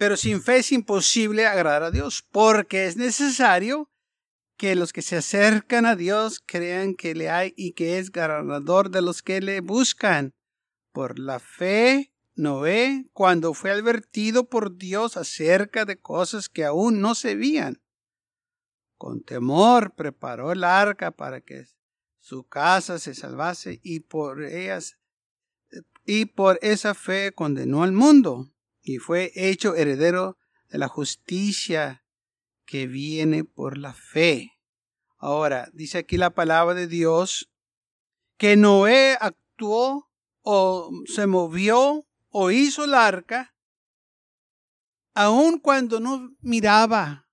Pero sin fe es imposible agradar a Dios, porque es necesario que los que se acercan a Dios crean que le hay y que es ganador de los que le buscan. Por la fe, Noé, cuando fue advertido por Dios acerca de cosas que aún no se veían, con temor preparó el arca para que su casa se salvase y por ellas y por esa fe condenó al mundo y fue hecho heredero de la justicia que viene por la fe. Ahora, dice aquí la palabra de Dios que Noé actuó o se movió o hizo el arca, aun cuando no miraba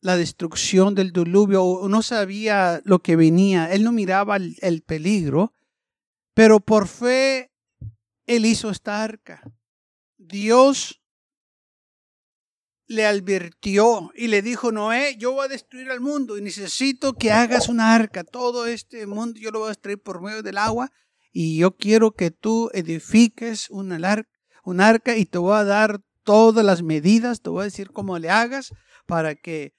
la destrucción del diluvio o no sabía lo que venía, él no miraba el, el peligro, pero por fe él hizo esta arca. Dios le advirtió y le dijo, Noé, yo voy a destruir al mundo y necesito que hagas una arca. Todo este mundo yo lo voy a destruir por medio del agua y yo quiero que tú edifiques una, arca y te voy a dar todas las medidas, te voy a decir cómo le hagas para que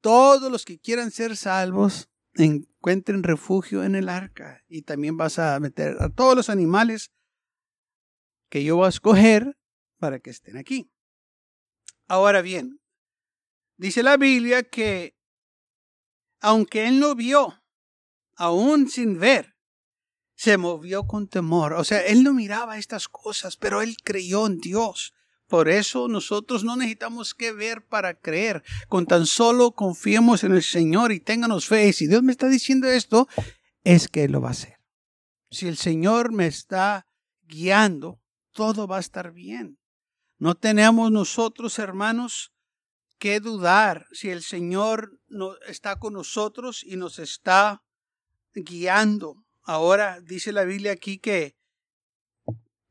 todos los que quieran ser salvos encuentren refugio en el arca. Y también vas a meter a todos los animales que yo voy a escoger para que estén aquí. Ahora bien, dice la Biblia que aunque él no vio, aún sin ver, se movió con temor. O sea, él no miraba estas cosas, pero él creyó en Dios. Por eso nosotros no necesitamos que ver para creer. Con tan solo confiemos en el Señor y ténganos fe. Y si Dios me está diciendo esto, es que lo va a hacer. Si el Señor me está guiando, todo va a estar bien. No tenemos nosotros, hermanos, que dudar si el Señor está con nosotros y nos está guiando. Ahora dice la Biblia aquí que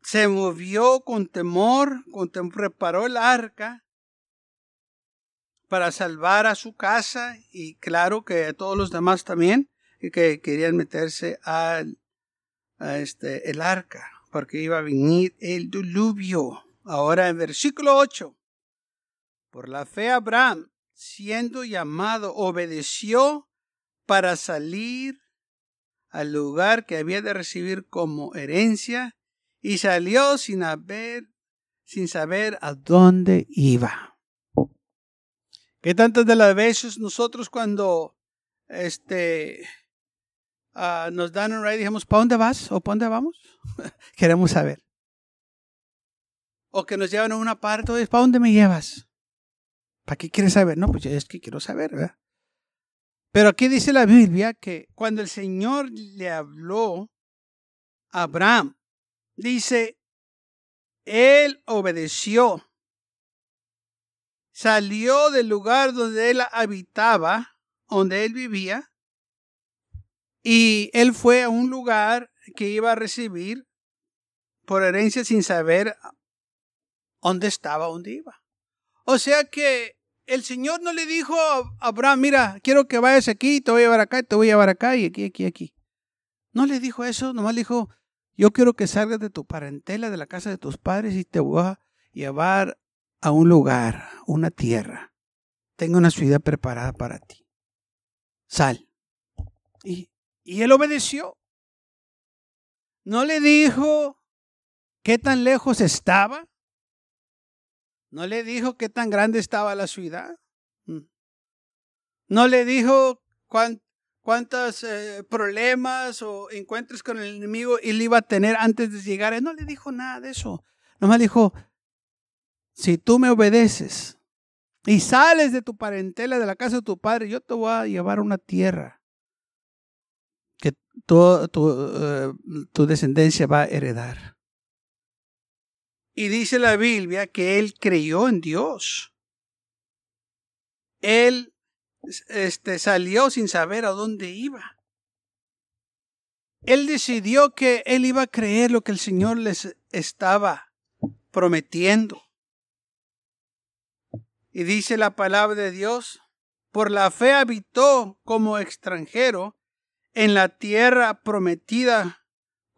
se movió con temor, con preparó el arca para salvar a su casa y claro que a todos los demás también que querían meterse al a este el arca porque iba a venir el diluvio. Ahora en versículo 8. Por la fe Abraham, siendo llamado, obedeció para salir al lugar que había de recibir como herencia y salió sin haber sin saber a dónde iba. ¿Qué tantas de las veces nosotros cuando este uh, nos dan un ride dijimos, ¿para dónde vas? ¿O para dónde vamos? Queremos saber o que nos llevan a una parte, ¿para dónde me llevas? ¿Para qué quieres saber? No, pues es que quiero saber, ¿verdad? Pero aquí dice la Biblia que cuando el Señor le habló a Abraham, dice, él obedeció, salió del lugar donde él habitaba, donde él vivía, y él fue a un lugar que iba a recibir por herencia sin saber dónde estaba, dónde iba. O sea que el Señor no le dijo a Abraham, mira, quiero que vayas aquí, te voy a llevar acá, te voy a llevar acá y aquí, aquí, aquí. No le dijo eso, nomás le dijo, yo quiero que salgas de tu parentela, de la casa de tus padres y te voy a llevar a un lugar, una tierra. Tengo una ciudad preparada para ti. Sal. Y, y él obedeció. No le dijo qué tan lejos estaba. ¿No le dijo qué tan grande estaba la ciudad? Mm. ¿No le dijo cuántos eh, problemas o encuentros con el enemigo él iba a tener antes de llegar? no le dijo nada de eso. Nomás dijo, si tú me obedeces y sales de tu parentela, de la casa de tu padre, yo te voy a llevar a una tierra que eh, tu descendencia va a heredar. Y dice la Biblia que él creyó en Dios. Él este, salió sin saber a dónde iba. Él decidió que él iba a creer lo que el Señor les estaba prometiendo. Y dice la palabra de Dios, por la fe habitó como extranjero en la tierra prometida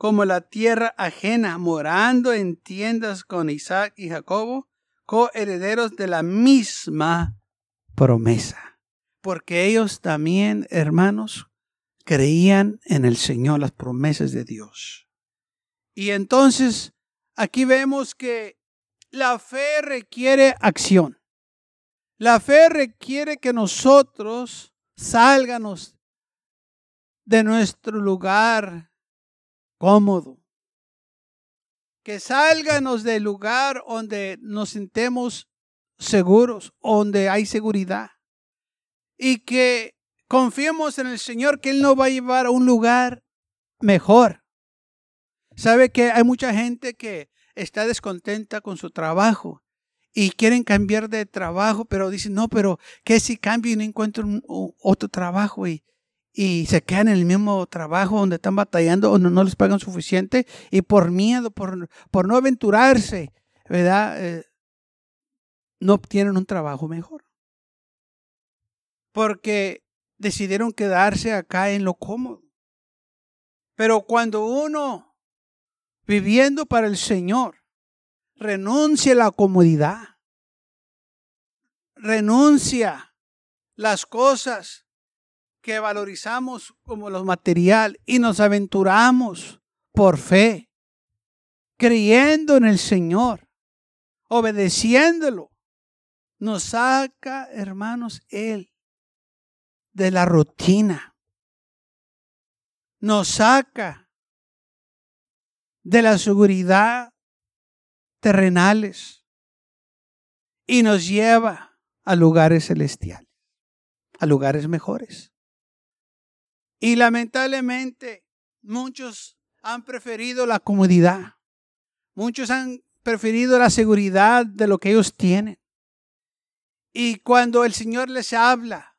como la tierra ajena, morando en tiendas con Isaac y Jacobo, coherederos de la misma promesa. Porque ellos también, hermanos, creían en el Señor, las promesas de Dios. Y entonces aquí vemos que la fe requiere acción. La fe requiere que nosotros salganos de nuestro lugar cómodo. Que salganos del lugar donde nos sintemos seguros, donde hay seguridad. Y que confiemos en el Señor que Él nos va a llevar a un lugar mejor. Sabe que hay mucha gente que está descontenta con su trabajo y quieren cambiar de trabajo, pero dicen, no, pero ¿qué si cambio y no encuentro otro trabajo? Y, y se quedan en el mismo trabajo donde están batallando o no, les pagan suficiente y por miedo, por, por no aventurarse, ¿verdad? Eh, no obtienen un trabajo mejor. Porque decidieron quedarse acá en lo cómodo. Pero cuando uno, viviendo para el Señor, renuncia a la comodidad, renuncia las cosas que valorizamos como lo material y nos aventuramos por fe, creyendo en el Señor, obedeciéndolo, nos saca, hermanos, Él de la rutina. Nos saca de la seguridad terrenales y nos lleva a lugares celestiales, a lugares mejores. Y lamentablemente muchos han preferido la comodidad. Muchos han preferido la seguridad de lo que ellos tienen. Y cuando el Señor les habla,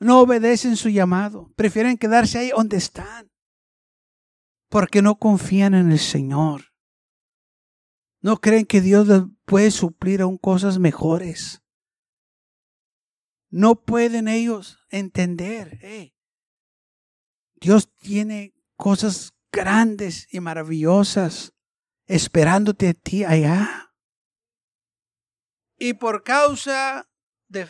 no obedecen su llamado. Prefieren quedarse ahí donde están. Porque no confían en el Señor. No creen que Dios les puede suplir aún cosas mejores. No pueden ellos entender. Eh, Dios tiene cosas grandes y maravillosas esperándote a ti allá. Y por causa de,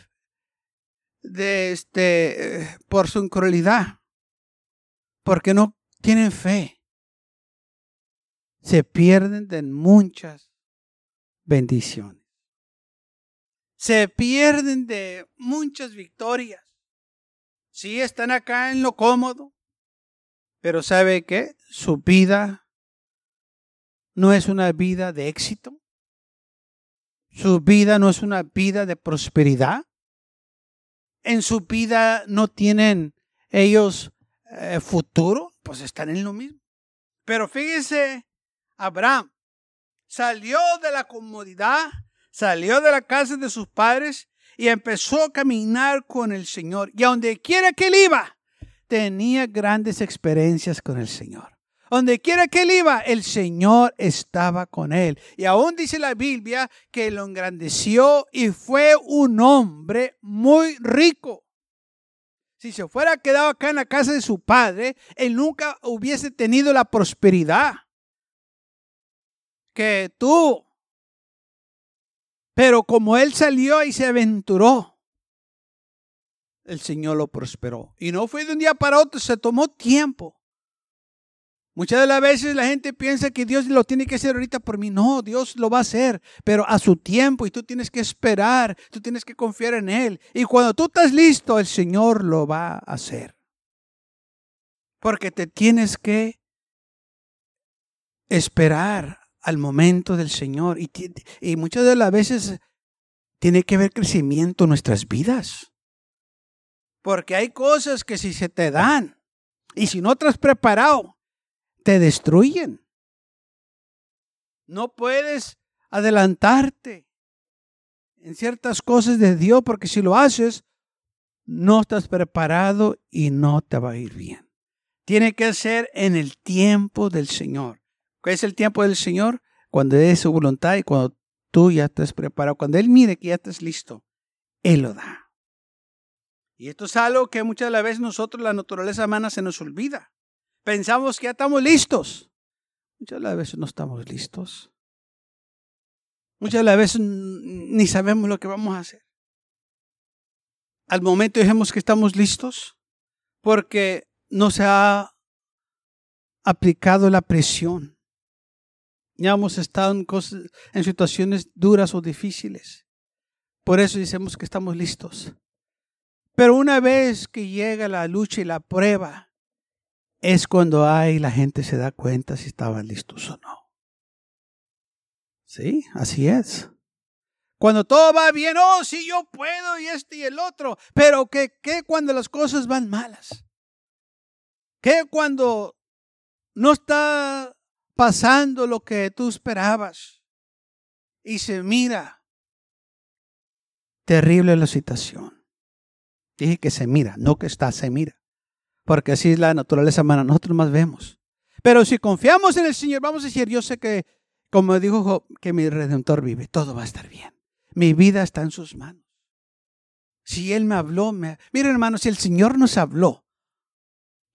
este, por su crueldad, porque no tienen fe, se pierden de muchas bendiciones. Se pierden de muchas victorias. Si están acá en lo cómodo, pero ¿sabe qué? Su vida no es una vida de éxito. Su vida no es una vida de prosperidad. En su vida no tienen ellos eh, futuro, pues están en lo mismo. Pero fíjese, Abraham salió de la comodidad, salió de la casa de sus padres y empezó a caminar con el Señor. Y a donde quiera que él iba, tenía grandes experiencias con el Señor. Donde quiera que él iba, el Señor estaba con él. Y aún dice la Biblia que lo engrandeció y fue un hombre muy rico. Si se fuera quedado acá en la casa de su padre, él nunca hubiese tenido la prosperidad que tú. Pero como él salió y se aventuró, el Señor lo prosperó. Y no fue de un día para otro, se tomó tiempo. Muchas de las veces la gente piensa que Dios lo tiene que hacer ahorita por mí. No, Dios lo va a hacer, pero a su tiempo y tú tienes que esperar, tú tienes que confiar en Él. Y cuando tú estás listo, el Señor lo va a hacer. Porque te tienes que esperar al momento del Señor. Y, y muchas de las veces tiene que haber crecimiento en nuestras vidas. Porque hay cosas que si se te dan y si no te has preparado, te destruyen. No puedes adelantarte en ciertas cosas de Dios, porque si lo haces, no estás preparado y no te va a ir bien. Tiene que ser en el tiempo del Señor. ¿Qué es el tiempo del Señor? Cuando es su voluntad y cuando tú ya estés preparado. Cuando Él mire que ya estás listo, Él lo da. Y esto es algo que muchas de las veces nosotros, la naturaleza humana, se nos olvida. Pensamos que ya estamos listos. Muchas de las veces no estamos listos. Muchas de las veces ni sabemos lo que vamos a hacer. Al momento dijimos que estamos listos porque no se ha aplicado la presión. Ya hemos estado en, en situaciones duras o difíciles. Por eso decimos que estamos listos. Pero una vez que llega la lucha y la prueba, es cuando hay la gente se da cuenta si estaban listos o no. Sí, así es. Cuando todo va bien, oh, sí, yo puedo y este y el otro. Pero ¿qué, qué cuando las cosas van malas? ¿Qué cuando no está pasando lo que tú esperabas? Y se mira. Terrible la situación. Dije que se mira, no que está, se mira. Porque así es la naturaleza humana, nosotros más vemos. Pero si confiamos en el Señor, vamos a decir, yo sé que, como dijo Job, que mi redentor vive, todo va a estar bien. Mi vida está en sus manos. Si Él me habló, me... miren hermanos, si el Señor nos habló,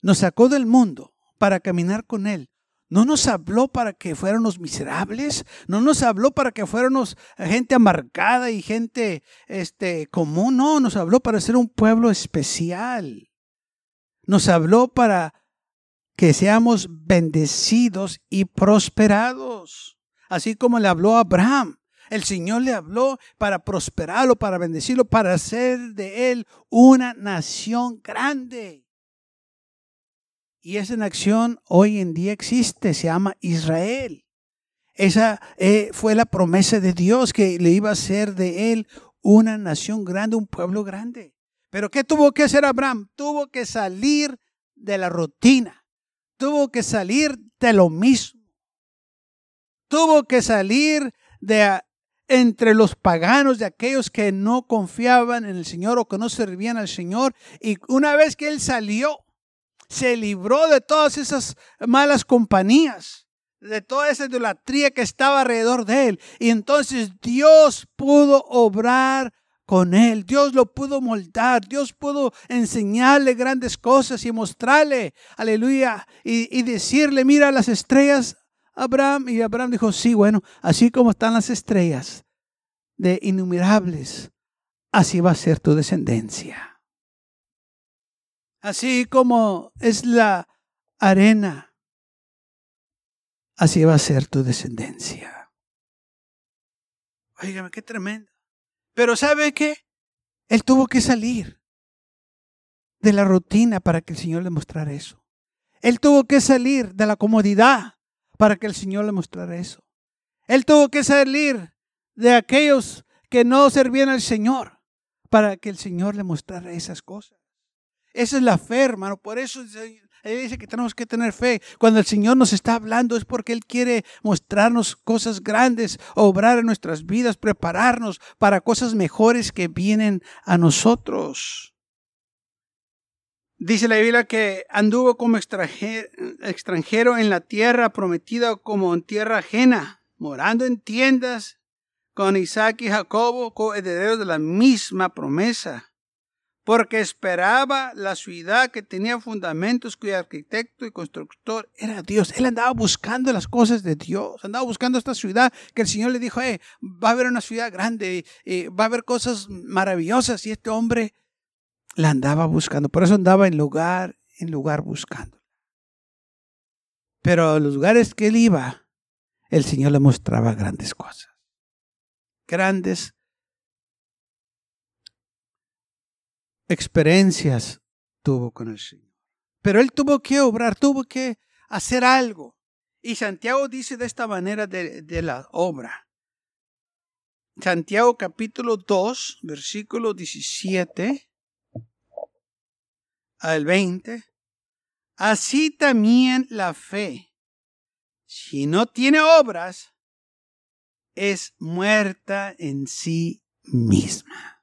nos sacó del mundo para caminar con Él, no nos habló para que fuéramos miserables, no nos habló para que fuéramos gente amargada y gente este, común, no, nos habló para ser un pueblo especial. Nos habló para que seamos bendecidos y prosperados, así como le habló a Abraham. El Señor le habló para prosperarlo, para bendecirlo, para hacer de él una nación grande. Y esa nación hoy en día existe, se llama Israel. Esa eh, fue la promesa de Dios que le iba a hacer de él una nación grande, un pueblo grande. Pero ¿qué tuvo que hacer Abraham? Tuvo que salir de la rutina. Tuvo que salir de lo mismo. Tuvo que salir de entre los paganos, de aquellos que no confiaban en el Señor o que no servían al Señor. Y una vez que él salió, se libró de todas esas malas compañías, de toda esa idolatría que estaba alrededor de él. Y entonces Dios pudo obrar con él. Dios lo pudo moldar. Dios pudo enseñarle grandes cosas y mostrarle, aleluya, y, y decirle, mira las estrellas Abraham y Abraham dijo, sí, bueno, así como están las estrellas de innumerables, así va a ser tu descendencia. Así como es la arena, así va a ser tu descendencia. Óigame, qué tremendo. Pero ¿sabe qué? Él tuvo que salir de la rutina para que el Señor le mostrara eso. Él tuvo que salir de la comodidad para que el Señor le mostrara eso. Él tuvo que salir de aquellos que no servían al Señor para que el Señor le mostrara esas cosas. Esa es la fe, hermano. Por eso él dice que tenemos que tener fe. Cuando el Señor nos está hablando es porque Él quiere mostrarnos cosas grandes, obrar en nuestras vidas, prepararnos para cosas mejores que vienen a nosotros. Dice la Biblia que anduvo como extranjero en la tierra prometida como en tierra ajena, morando en tiendas con Isaac y Jacobo, coherederos de la misma promesa, porque esperaba la ciudad que tenía fundamentos, cuyo arquitecto y constructor era Dios. Él andaba buscando las cosas de Dios, andaba buscando esta ciudad que el Señor le dijo, eh, va a haber una ciudad grande, y va a haber cosas maravillosas, y este hombre la andaba buscando. Por eso andaba en lugar en lugar buscando. Pero a los lugares que él iba, el Señor le mostraba grandes cosas. Grandes experiencias tuvo con el Señor. Pero él tuvo que obrar, tuvo que hacer algo. Y Santiago dice de esta manera de, la obra. Santiago capítulo 2, versículo 17 al 20, así también la fe, si no tiene obras, es muerta en sí misma.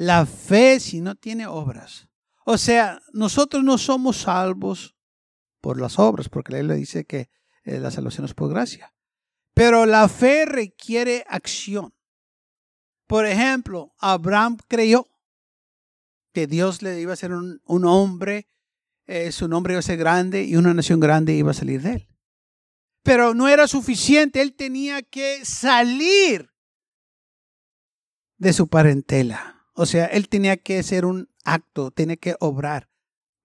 La fe si no tiene obras. O sea, nosotros no somos salvos por las obras, porque la Biblia dice que eh, la salvación es por gracia. Pero la fe requiere acción. Por ejemplo, Abraham creyó que Dios le iba a ser un, hombre, eh, su nombre iba a ser grande y una nación grande iba a salir de él. Pero no era suficiente, él tenía que salir de su parentela. O sea, él tenía que hacer un acto, tenía que obrar,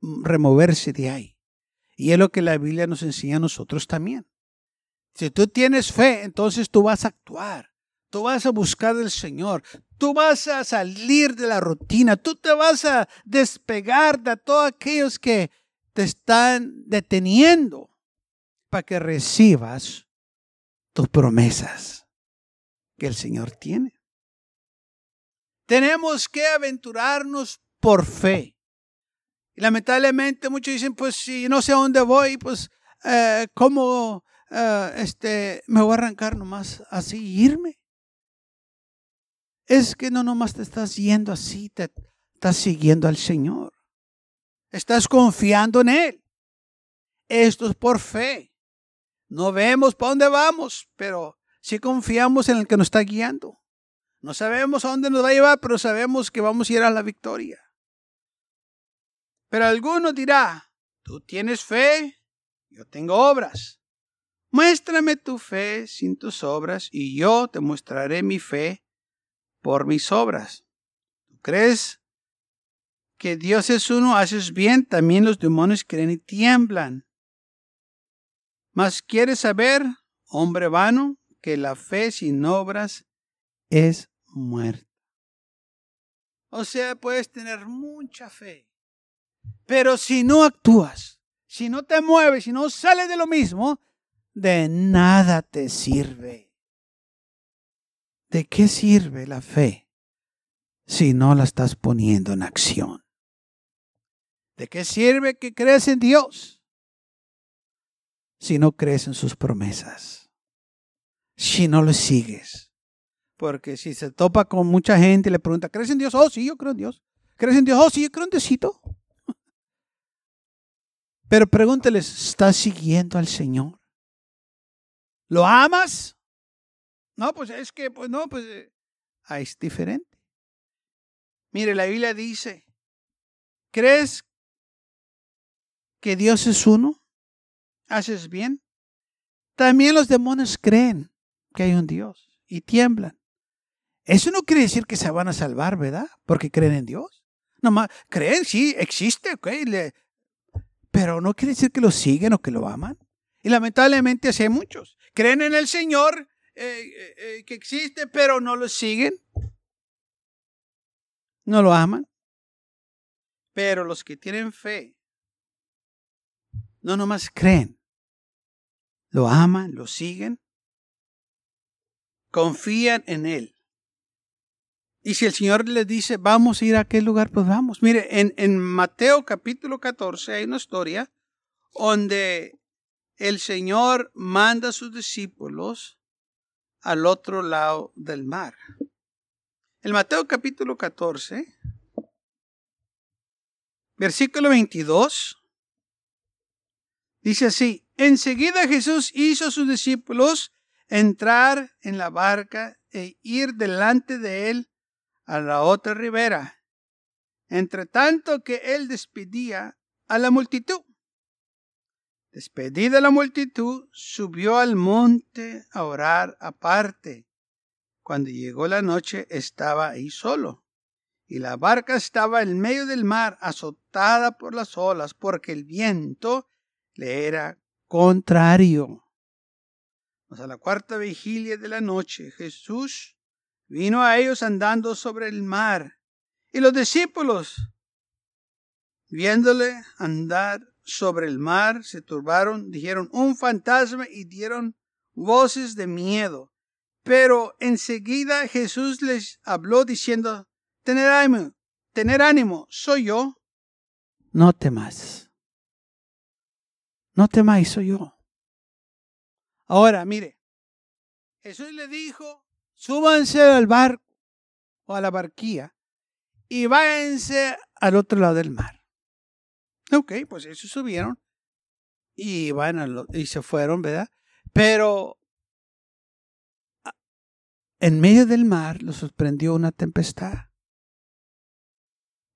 mm, removerse de ahí. Y es lo que la Biblia nos enseña a nosotros también. Si tú tienes fe, entonces tú vas a actuar. Tú vas a buscar al Señor. Tú vas a salir de la rutina. Tú te vas a despegar de todos aquellos que te están deteniendo para que recibas tus promesas que el Señor tiene. Tenemos que aventurarnos por fe. Y lamentablemente muchos dicen, pues si no sé a dónde voy, pues eh, ¿cómo eh, este, me voy a arrancar nomás así y irme? Es que no nomás te estás yendo así, te estás siguiendo al Señor. Estás confiando en Él. Esto es por fe. No vemos para dónde vamos, pero sí confiamos en el que nos está guiando. No sabemos a dónde nos va a llevar, pero sabemos que vamos a ir a la victoria. Pero alguno dirá, tú tienes fe, yo tengo obras. Muéstrame tu fe sin tus obras y yo te mostraré mi fe por mis obras. ¿Tú crees que Dios es uno? Haces bien, también los demonios creen y tiemblan. Mas quieres saber, hombre vano, que la fe sin obras es muerta. O sea, puedes tener mucha fe, pero si no actúas, si no te mueves, si no sales de lo mismo, de nada te sirve. ¿De qué sirve la fe si no la estás poniendo en acción? ¿De qué sirve que crees en Dios si no crees en sus promesas, si no lo sigues. Porque si se topa con mucha gente y le pregunta, ¿crees en Dios? Oh, sí, yo creo en Dios. ¿Crees en Dios? Oh, sí, yo creo en Diosito. Pero pregúnteles, ¿estás siguiendo al Señor? ¿Lo amas? No, pues es que, pues no, pues eh, ahí es diferente. Mire, la Biblia dice, ¿crees que Dios es uno? haces bien. También los demonios creen que hay un Dios y tiemblan. Eso no quiere decir que se van a salvar, ¿verdad? Porque creen en Dios. Nomás creen, sí, existe, ok. pero no quiere decir que lo siguen o que lo aman. Y lamentablemente así hay muchos. Creen en el Señor eh, eh, eh, que existe, pero no lo siguen. No lo aman. Pero los que tienen fe no nomás creen, lo aman, lo siguen, confían en Él. Y si el Señor les dice, vamos a ir a aquel lugar, pues vamos. Mire, en, en Mateo capítulo 14 hay una historia donde el Señor manda a sus discípulos al otro lado del mar. En Mateo capítulo 14, versículo 22, Dice así, enseguida Jesús hizo a sus discípulos entrar en la barca e ir delante de él a la otra ribera, entre tanto que él despedía a la multitud. Despedida la multitud, subió al monte a orar aparte. Cuando llegó la noche estaba ahí solo, y la barca estaba en medio del mar, azotada por las olas, porque el viento le era contrario. a la cuarta vigilia de la noche, Jesús vino a ellos andando sobre el mar. Y los discípulos, viéndole andar sobre el mar, se turbaron, dijeron, un fantasma y dieron voces de miedo. Pero enseguida Jesús les habló diciendo, tener ánimo, tener ánimo, soy yo, no temas. No temáis, soy yo. Ahora, mire, Jesús le dijo, súbanse al barco o a la barquía y váyanse al otro lado del mar. Ok, pues eso subieron y, van y se fueron, ¿verdad? Pero en medio del mar los sorprendió una tempestad.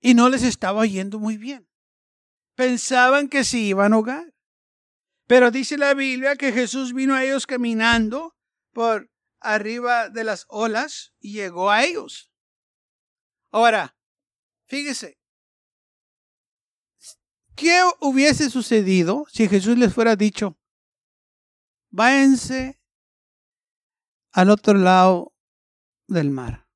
Y no les estaba yendo muy bien. Pensaban que se iban a ahogar. Pero dice la Biblia que Jesús vino a ellos caminando por arriba de las olas y llegó a ellos. Ahora, fíjese, ¿qué hubiese sucedido si Jesús les fuera dicho, váyanse al otro lado del mar?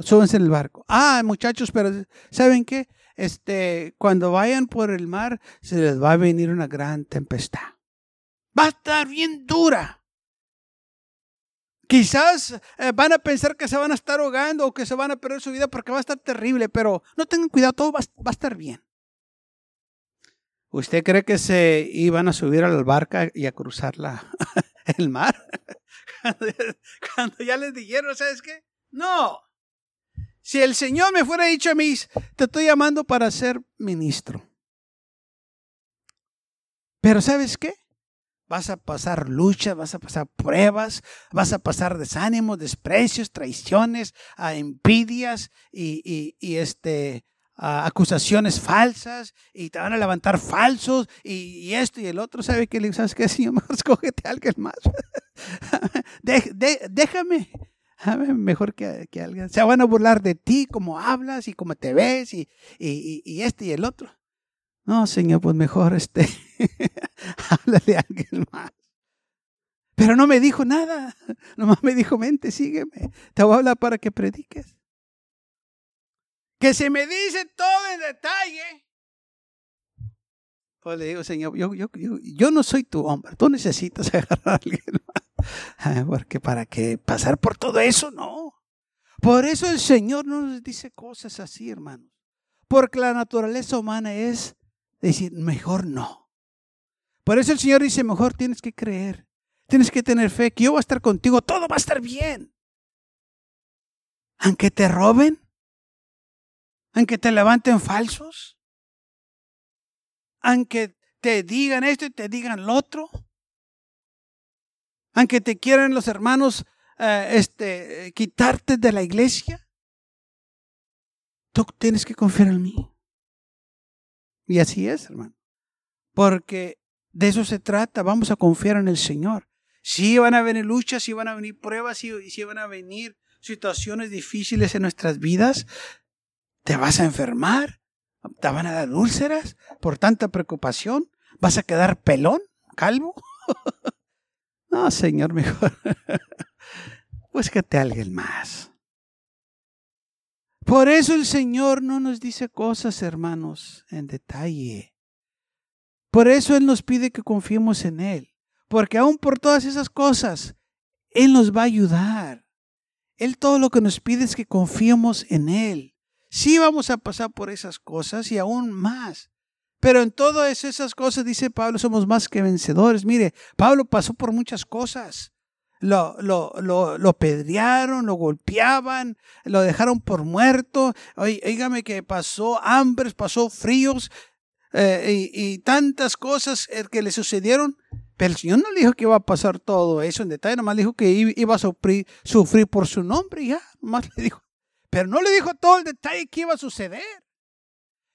Súbense en el barco. Ah, muchachos, pero ¿saben qué? Este, cuando vayan por el mar, se les va a venir una gran tempestad. Va a estar bien dura. Quizás eh, van a pensar que se van a estar ahogando o que se van a perder su vida porque va a estar terrible, pero no tengan cuidado, todo va, a estar bien. ¿Usted cree que se iban a subir a la barca y a cruzar la, el mar? cuando, ya les dijeron, ¿sabes qué? No. Si el Señor me fuera dicho a mí, te estoy llamando para ser ministro. Pero ¿sabes qué? Vas a pasar luchas, vas a pasar pruebas, vas a pasar desánimos, desprecios, traiciones, a envidias y, este, acusaciones falsas y te van a levantar falsos y, esto y el otro. ¿Sabe qué? ¿Sabes qué, Señor? Escógete a alguien más. déjame. Mejor que, que, alguien. Se van a burlar de ti, cómo hablas y cómo te ves y, y, y este y el otro. No, Señor, pues mejor este, háblale a alguien más. Pero no me dijo nada. Nomás me dijo, mente, sígueme. Te voy a hablar para que prediques. Que se me dice todo en detalle. Pues le digo, Señor, yo, yo, yo, no soy tu hombre. Tú necesitas agarrar a alguien más. Porque para que pasar por todo eso, no. Por eso el Señor no nos dice cosas así, hermanos. Porque la naturaleza humana es decir, mejor no. Por eso el Señor dice, mejor tienes que creer, tienes que tener fe, que yo voy a estar contigo, todo va a estar bien. Aunque te roben, aunque te levanten falsos, aunque te digan esto y te digan lo otro, aunque te quieran los hermanos eh, este, quitarte de la iglesia, tú tienes que confiar en mí. Y así es, hermano. Porque de eso se trata. Vamos a confiar en el Señor. Si van a venir luchas, si van a venir pruebas, si, si van a venir situaciones difíciles en nuestras vidas, te vas a enfermar, te van a dar úlceras por tanta preocupación, vas a quedar pelón, calvo. no, Señor, mejor. Búscate a alguien más. Por eso el Señor no nos dice cosas, hermanos, en detalle. Por eso Él nos pide que confiemos en Él. Porque aún por todas esas cosas, Él nos va a ayudar. Él todo lo que nos pide es que confiemos en Él. Sí vamos a pasar por esas cosas y aún más. Pero en todas esas cosas, dice Pablo, somos más que vencedores. Mire, Pablo pasó por muchas cosas lo, lo, lo, lo pedrearon, lo golpeaban, lo dejaron por muerto. Oígame que pasó hambres, pasó fríos eh, y, tantas cosas eh, que le sucedieron. Pero el Señor no le dijo que iba a pasar todo eso en detalle, nomás le dijo que iba a sufrir, sufrir por su nombre y ya, nomás le dijo. Pero no le dijo todo el detalle que iba a suceder.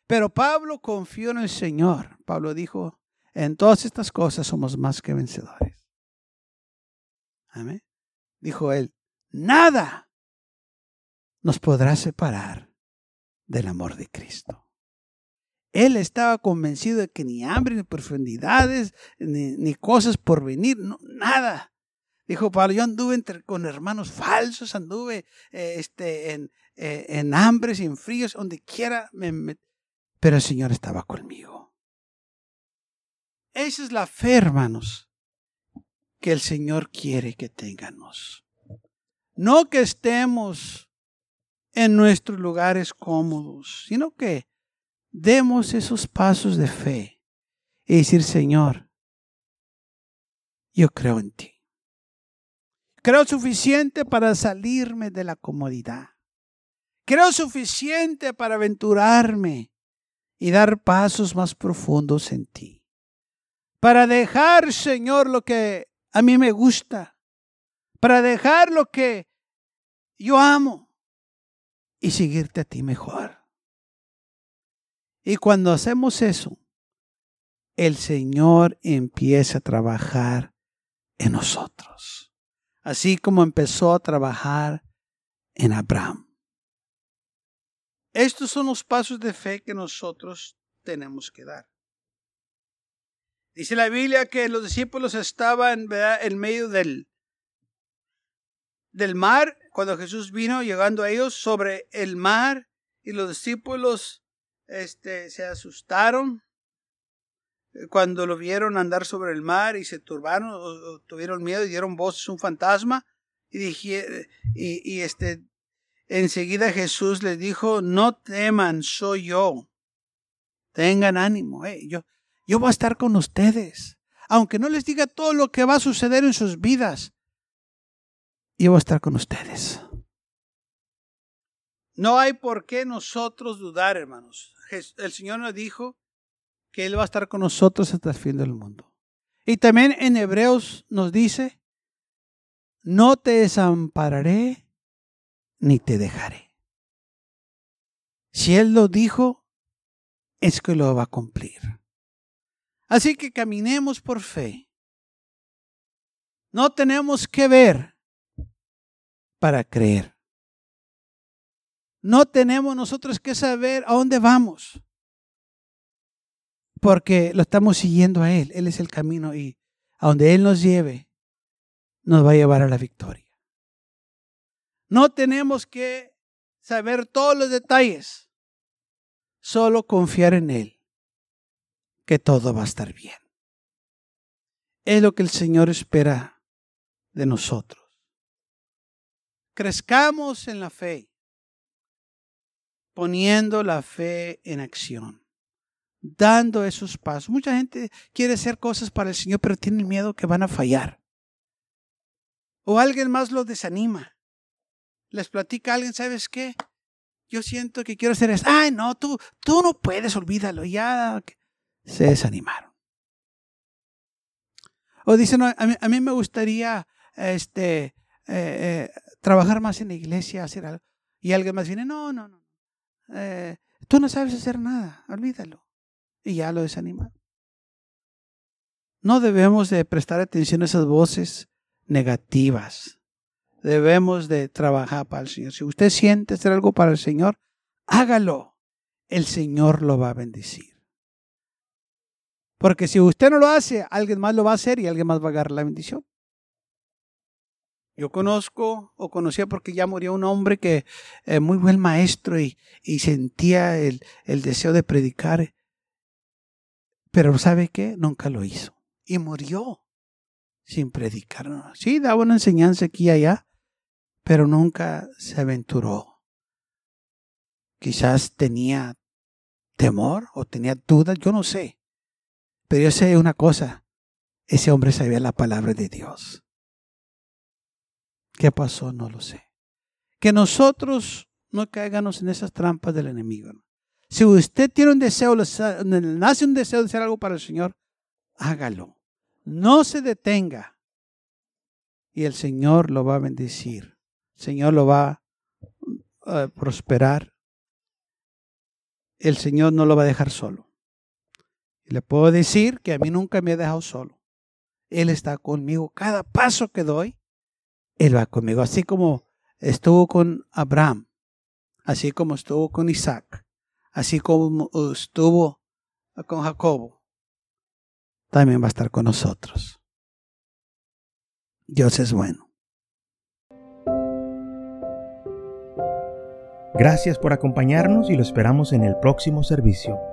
Pero Pablo confió en el Señor. Pablo dijo, en todas estas cosas somos más que vencedores. Amén. Dijo él, nada nos podrá separar del amor de Cristo. Él estaba convencido de que ni hambre, ni profundidades, ni, cosas por venir, nada. Dijo Pablo, yo anduve con hermanos falsos, anduve eh, este, en, eh, en hambres y en fríos, donde quiera, pero el Señor estaba conmigo. Esa es la fe, hermanos que el Señor quiere que tengamos. No que estemos en nuestros lugares cómodos, sino que demos esos pasos de fe y decir, Señor, yo creo en ti. Creo suficiente para salirme de la comodidad. Creo suficiente para aventurarme y dar pasos más profundos en ti. Para dejar, Señor, lo que a mí me gusta. Para dejar lo que yo amo y seguirte a ti mejor. Y cuando hacemos eso, el Señor empieza a trabajar en nosotros, así como empezó a trabajar en Abraham. Estos son los pasos de fe que nosotros tenemos que dar. Dice la Biblia que los discípulos estaban en medio del, del mar cuando Jesús vino llegando a ellos sobre el mar y los discípulos este, se asustaron cuando lo vieron andar sobre el mar y se turbaron o, tuvieron miedo y dieron voces un fantasma y, dije, y, este Enseguida Jesús les dijo, no teman, soy yo. Tengan ánimo, eh, yo voy a estar con ustedes. Aunque no les diga todo lo que va a suceder en sus vidas, yo voy a estar con ustedes. No hay por qué nosotros dudar, hermanos. El Señor nos dijo que Él va a estar con nosotros hasta el fin del mundo. Y también en Hebreos nos dice, no te desampararé ni te dejaré. Si Él lo dijo, es que lo va a cumplir. Así que caminemos por fe. No tenemos que ver para creer. No tenemos nosotros que saber a dónde vamos. Porque lo estamos siguiendo a Él. Él es el camino y a donde Él nos lleve, nos va a llevar a la victoria. No tenemos que saber todos los detalles, solo confiar en Él, que todo va a estar bien. Es lo que el Señor espera de nosotros. Crezcamos en la fe, poniendo la fe en acción, dando esos pasos. Mucha gente quiere hacer cosas para el Señor, pero tiene miedo que van a fallar. O alguien más lo desanima les platica a alguien, ¿sabes qué? Yo siento que quiero hacer eso. Ay, no, tú, tú no puedes, olvídalo. Ya se desanimaron. O dicen, no, a, mí, me gustaría este, eh, eh, trabajar más en la iglesia, hacer algo. Y alguien más viene, no, no, no. Eh, tú no sabes hacer nada, olvídalo. Y ya lo desanimaron. No debemos de prestar atención a esas voces negativas debemos de trabajar para el Señor. Si usted siente hacer algo para el Señor, hágalo. El Señor lo va a bendecir. Porque si usted no lo hace, alguien más lo va a hacer y alguien más va a agarrar la bendición. Yo conozco o conocía porque ya murió un hombre que eh, muy buen maestro y, y sentía el, el deseo de predicar. Pero ¿sabe qué? Nunca lo hizo. Y murió sin predicar. Sí, daba una enseñanza aquí y allá, pero nunca se aventuró. Quizás tenía temor o tenía dudas, yo no sé. Pero yo sé una cosa, ese hombre sabía la palabra de Dios. ¿Qué pasó? No lo sé. Que nosotros no caigamos en esas trampas del enemigo. Si usted tiene un deseo, nace un deseo de hacer algo para el Señor, hágalo. No se detenga. Y el Señor lo va a bendecir. Señor lo va a prosperar. El Señor no lo va a dejar solo. Le puedo decir que a mí nunca me ha dejado solo. Él está conmigo. Cada paso que doy, Él va conmigo. Así como estuvo con Abraham, así como estuvo con Isaac, así como estuvo con Jacobo, también va a estar con nosotros. Dios es bueno. Gracias por acompañarnos y lo esperamos en el próximo servicio.